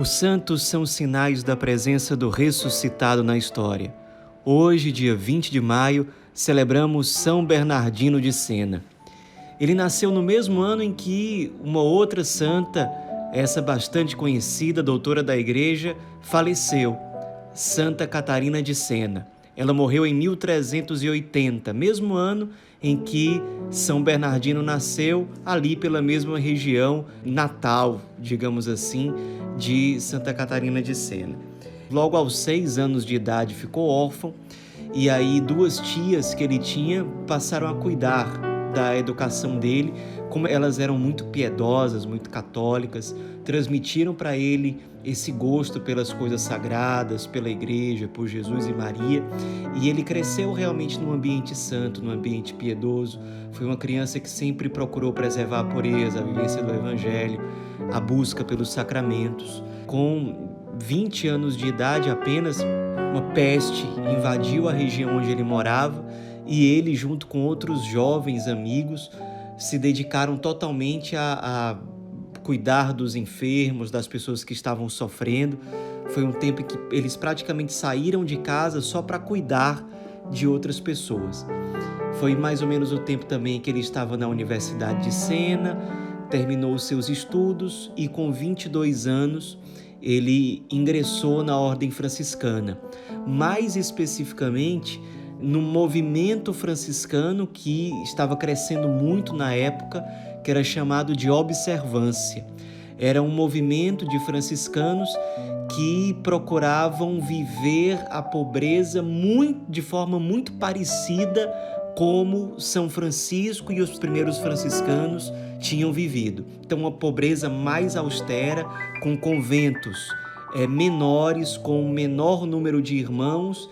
Os santos são sinais da presença do ressuscitado na história. Hoje, dia 20 de maio, celebramos São Bernardino de Sena. Ele nasceu no mesmo ano em que uma outra santa, essa bastante conhecida, doutora da Igreja, faleceu, Santa Catarina de Sena. Ela morreu em 1380, mesmo ano em que São Bernardino nasceu, ali pela mesma região natal, digamos assim, de Santa Catarina de Sena. Logo aos seis anos de idade ficou órfão e aí duas tias que ele tinha passaram a cuidar da educação dele, como elas eram muito piedosas, muito católicas, transmitiram para ele esse gosto pelas coisas sagradas, pela igreja, por Jesus e Maria, e ele cresceu realmente num ambiente santo, num ambiente piedoso. Foi uma criança que sempre procurou preservar a pureza, a vivência do evangelho, a busca pelos sacramentos. Com 20 anos de idade apenas, uma peste invadiu a região onde ele morava e ele, junto com outros jovens amigos, se dedicaram totalmente a, a cuidar dos enfermos, das pessoas que estavam sofrendo. Foi um tempo em que eles praticamente saíram de casa só para cuidar de outras pessoas. Foi mais ou menos o tempo também que ele estava na Universidade de Sena, terminou os seus estudos e com 22 anos ele ingressou na ordem franciscana. Mais especificamente, no movimento franciscano que estava crescendo muito na época, que era chamado de observância. Era um movimento de franciscanos que procuravam viver a pobreza muito, de forma muito parecida como São Francisco e os primeiros franciscanos tinham vivido. Então, uma pobreza mais austera, com conventos é, menores, com menor número de irmãos,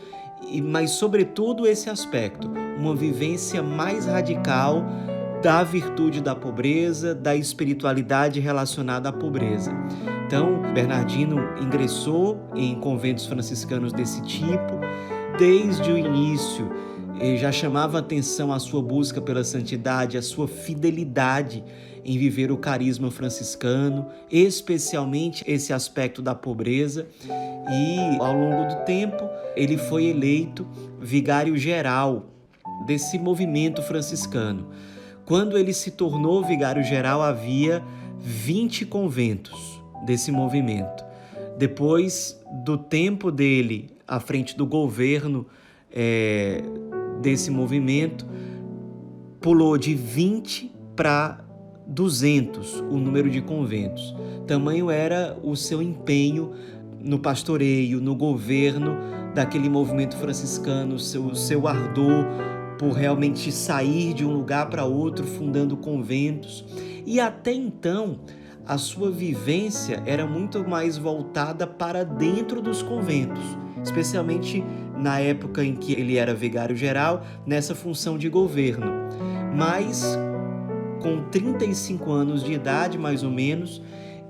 e mas, sobretudo, esse aspecto, uma vivência mais radical da virtude da pobreza, da espiritualidade relacionada à pobreza. Então, Bernardino ingressou em conventos franciscanos desse tipo. Desde o início, já chamava atenção a sua busca pela santidade, a sua fidelidade em viver o carisma franciscano, especialmente esse aspecto da pobreza. E ao longo do tempo, ele foi eleito vigário geral desse movimento franciscano. Quando ele se tornou vigário geral, havia 20 conventos desse movimento. Depois do tempo dele à frente do governo é, desse movimento, pulou de 20 para 200 o número de conventos. Tamanho era o seu empenho no pastoreio, no governo daquele movimento franciscano, seu, seu ardor por realmente sair de um lugar para outro, fundando conventos. E até então, a sua vivência era muito mais voltada para dentro dos conventos, especialmente na época em que ele era vigário geral, nessa função de governo. Mas com 35 anos de idade, mais ou menos,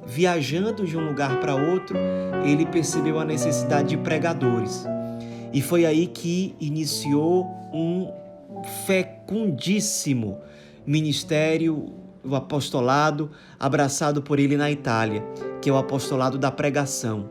viajando de um lugar para outro, ele percebeu a necessidade de pregadores. E foi aí que iniciou um fecundíssimo ministério, o apostolado abraçado por ele na Itália, que é o apostolado da pregação.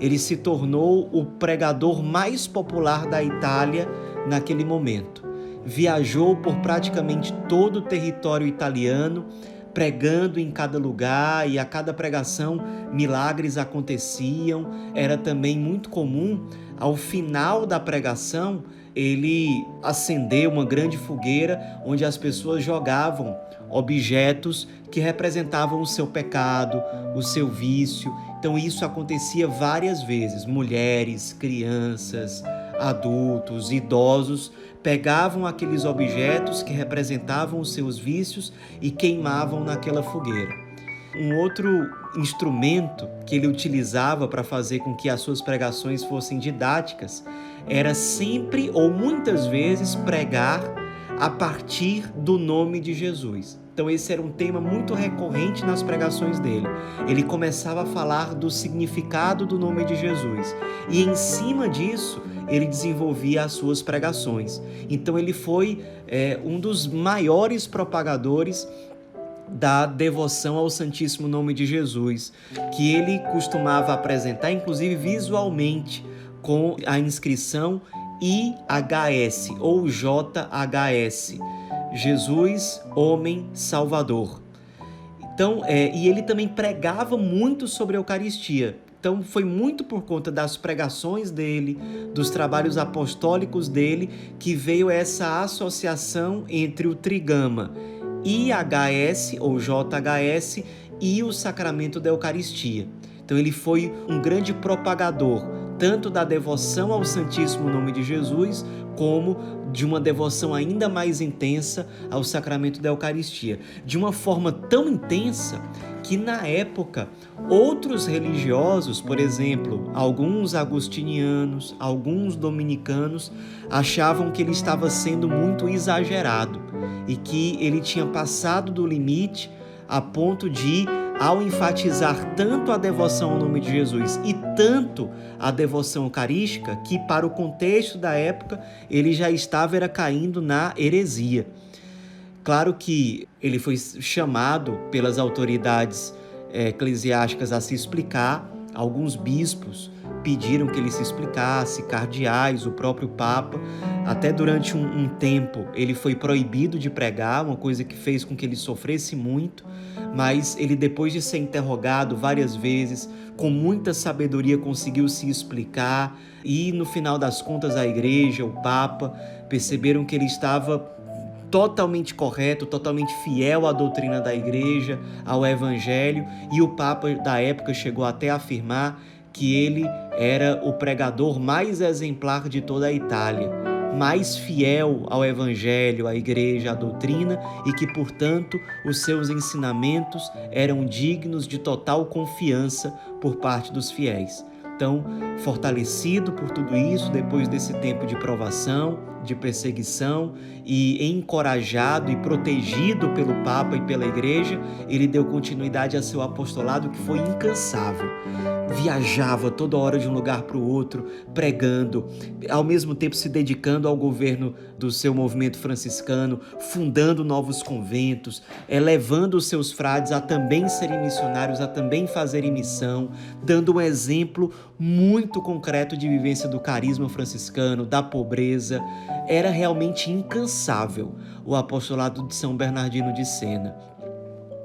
Ele se tornou o pregador mais popular da Itália naquele momento. Viajou por praticamente todo o território italiano, pregando em cada lugar e a cada pregação milagres aconteciam. Era também muito comum, ao final da pregação, ele acendeu uma grande fogueira onde as pessoas jogavam objetos que representavam o seu pecado, o seu vício. Então isso acontecia várias vezes. Mulheres, crianças, adultos, idosos pegavam aqueles objetos que representavam os seus vícios e queimavam naquela fogueira. Um outro instrumento que ele utilizava para fazer com que as suas pregações fossem didáticas era sempre ou muitas vezes pregar a partir do nome de Jesus. Então, esse era um tema muito recorrente nas pregações dele. Ele começava a falar do significado do nome de Jesus e, em cima disso, ele desenvolvia as suas pregações. Então, ele foi é, um dos maiores propagadores da devoção ao Santíssimo Nome de Jesus, que ele costumava apresentar, inclusive visualmente, com a inscrição IHS ou JHS, Jesus, Homem Salvador. Então, é, e ele também pregava muito sobre a Eucaristia. Então foi muito por conta das pregações dele, dos trabalhos apostólicos dele, que veio essa associação entre o trigama IHS ou JHS e o sacramento da Eucaristia. Então ele foi um grande propagador tanto da devoção ao Santíssimo Nome de Jesus, como de uma devoção ainda mais intensa ao sacramento da Eucaristia. De uma forma tão intensa que, na época, outros religiosos, por exemplo, alguns agustinianos, alguns dominicanos, achavam que ele estava sendo muito exagerado e que ele tinha passado do limite a ponto de ao enfatizar tanto a devoção ao nome de Jesus e tanto a devoção eucarística, que para o contexto da época ele já estava era caindo na heresia. Claro que ele foi chamado pelas autoridades eh, eclesiásticas a se explicar, alguns bispos pediram que ele se explicasse, cardeais, o próprio Papa. Até durante um, um, tempo ele foi proibido de pregar, uma coisa que fez com que ele sofresse muito, mas ele, depois de ser interrogado várias vezes, com muita sabedoria conseguiu se explicar. E, no final das contas, a igreja, o Papa, perceberam que ele estava totalmente correto, totalmente fiel à doutrina da igreja, ao evangelho, e o Papa da época chegou até a afirmar que ele era o pregador mais exemplar de toda a Itália, mais fiel ao Evangelho, à Igreja, à doutrina e que, portanto, os seus ensinamentos eram dignos de total confiança por parte dos fiéis. Então, fortalecido por tudo isso, depois desse tempo de provação, de perseguição e encorajado e protegido pelo Papa e pela Igreja, ele deu continuidade a seu apostolado que foi incansável viajava toda hora de um lugar para o outro, pregando, ao mesmo tempo se dedicando ao governo do seu movimento franciscano, fundando novos conventos, elevando os seus frades a também serem missionários, a também fazerem missão, dando um exemplo muito concreto de vivência do carisma franciscano, da pobreza. Era realmente incansável o apostolado de São Bernardino de Sena.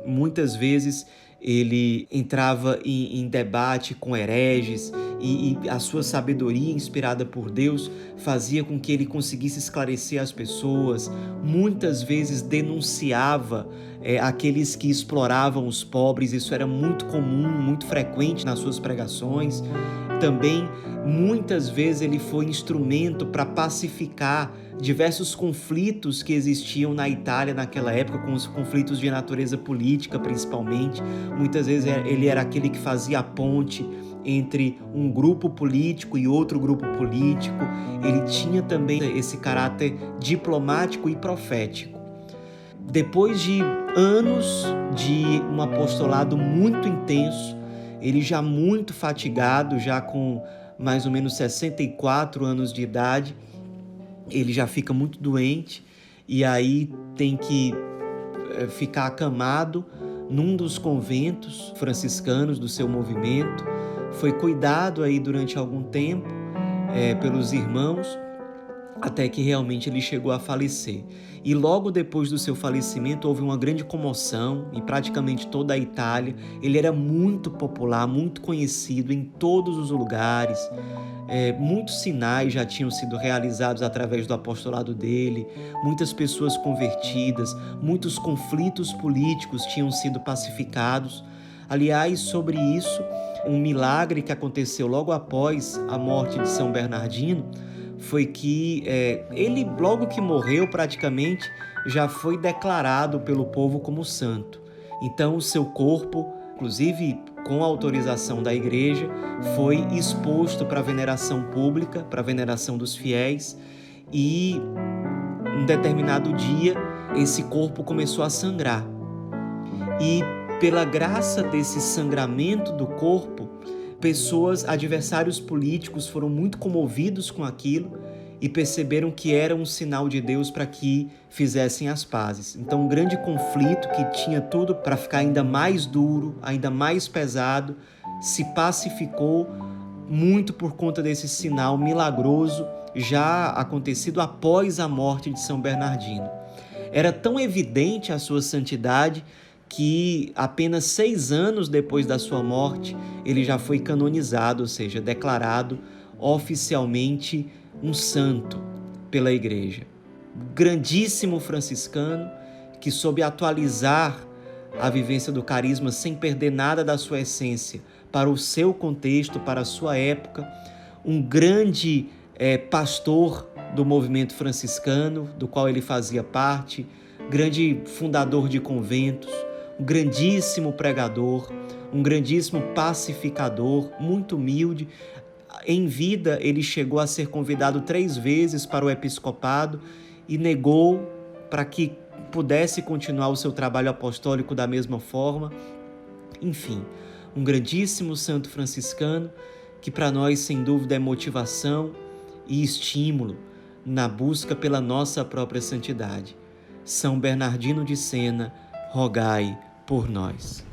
Muitas vezes ele entrava em, em debate com hereges e, e, a sua sabedoria inspirada por Deus fazia com que ele conseguisse esclarecer as pessoas. Muitas vezes denunciava é, aqueles que exploravam os pobres, isso era muito comum, muito frequente nas suas pregações. Também, muitas vezes, ele foi instrumento para pacificar diversos conflitos que existiam na Itália naquela época, com os conflitos de natureza política principalmente. Muitas vezes é, ele era aquele que fazia a ponte entre um grupo político e outro grupo político. Ele tinha também esse caráter diplomático e profético. Depois de anos de um apostolado muito intenso, ele já muito fatigado, já com mais ou menos 64 anos de idade, ele já fica muito doente e aí tem que eh, ficar acamado num dos conventos franciscanos do seu movimento. Foi cuidado aí durante algum tempo é, pelos irmãos até que realmente ele chegou a falecer. E logo depois do seu falecimento houve uma grande comoção em praticamente toda a Itália. Ele era muito popular, muito conhecido em todos os lugares. É, muitos sinais já tinham sido realizados através do apostolado dele, muitas pessoas convertidas, muitos conflitos políticos tinham sido pacificados. Aliás, sobre isso, um milagre que aconteceu logo após a morte de São Bernardino foi que é, ele, logo que morreu, praticamente já foi declarado pelo povo como santo. Então, o seu corpo, inclusive com autorização da igreja, foi exposto para veneração pública, para veneração dos fiéis, e um determinado dia esse corpo começou a sangrar. E pela graça desse sangramento do corpo, pessoas, adversários políticos foram muito comovidos com aquilo e perceberam que era um sinal de Deus para que fizessem as pazes. Então, um grande conflito que tinha tudo para ficar ainda mais duro, ainda mais pesado, se pacificou muito por conta desse sinal milagroso já acontecido após a morte de São Bernardino. Era tão evidente a sua santidade que apenas seis anos depois da sua morte ele já foi canonizado, ou seja, declarado oficialmente um santo pela Igreja. Grandíssimo franciscano que soube atualizar a vivência do carisma sem perder nada da sua essência para o seu contexto, para a sua época, um grande é, pastor do movimento franciscano, do qual ele fazia parte, grande fundador de conventos, grandíssimo pregador, um grandíssimo pacificador, muito humilde. Em vida, ele chegou a ser convidado três vezes para o episcopado e negou para que pudesse continuar o seu trabalho apostólico da mesma forma. Enfim, um grandíssimo santo franciscano que para nós, sem dúvida, é motivação e estímulo na busca pela nossa própria santidade. São Bernardino de Sena, rogai por nós.